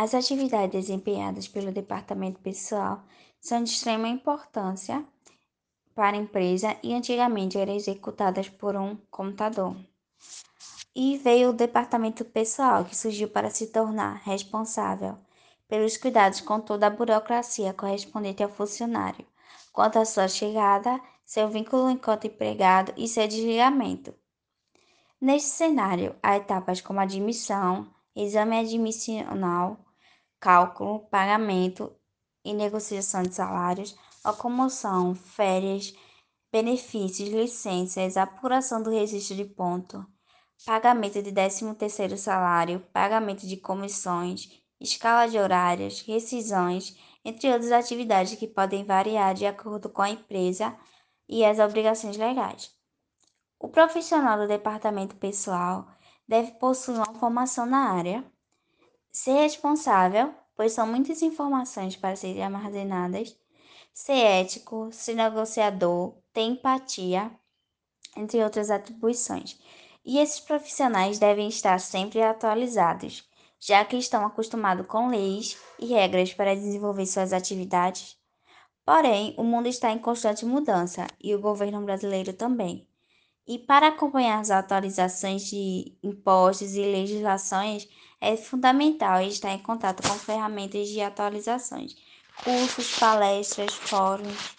As atividades desempenhadas pelo departamento pessoal são de extrema importância para a empresa e antigamente eram executadas por um computador. E veio o departamento pessoal, que surgiu para se tornar responsável pelos cuidados com toda a burocracia correspondente ao funcionário, quanto à sua chegada, seu vínculo enquanto empregado e seu desligamento. Neste cenário, há etapas como admissão, exame admissional, cálculo, pagamento e negociação de salários, locomoção, férias, benefícios, licenças, apuração do registro de ponto, pagamento de 13º salário, pagamento de comissões, escala de horários, rescisões, entre outras atividades que podem variar de acordo com a empresa e as obrigações legais. O profissional do departamento pessoal deve possuir uma formação na área, ser responsável, pois são muitas informações para serem armazenadas, ser ético, ser negociador, ter empatia, entre outras atribuições. E esses profissionais devem estar sempre atualizados, já que estão acostumados com leis e regras para desenvolver suas atividades. Porém, o mundo está em constante mudança e o governo brasileiro também. E para acompanhar as atualizações de impostos e legislações, é fundamental estar em contato com ferramentas de atualizações, cursos, palestras, fóruns.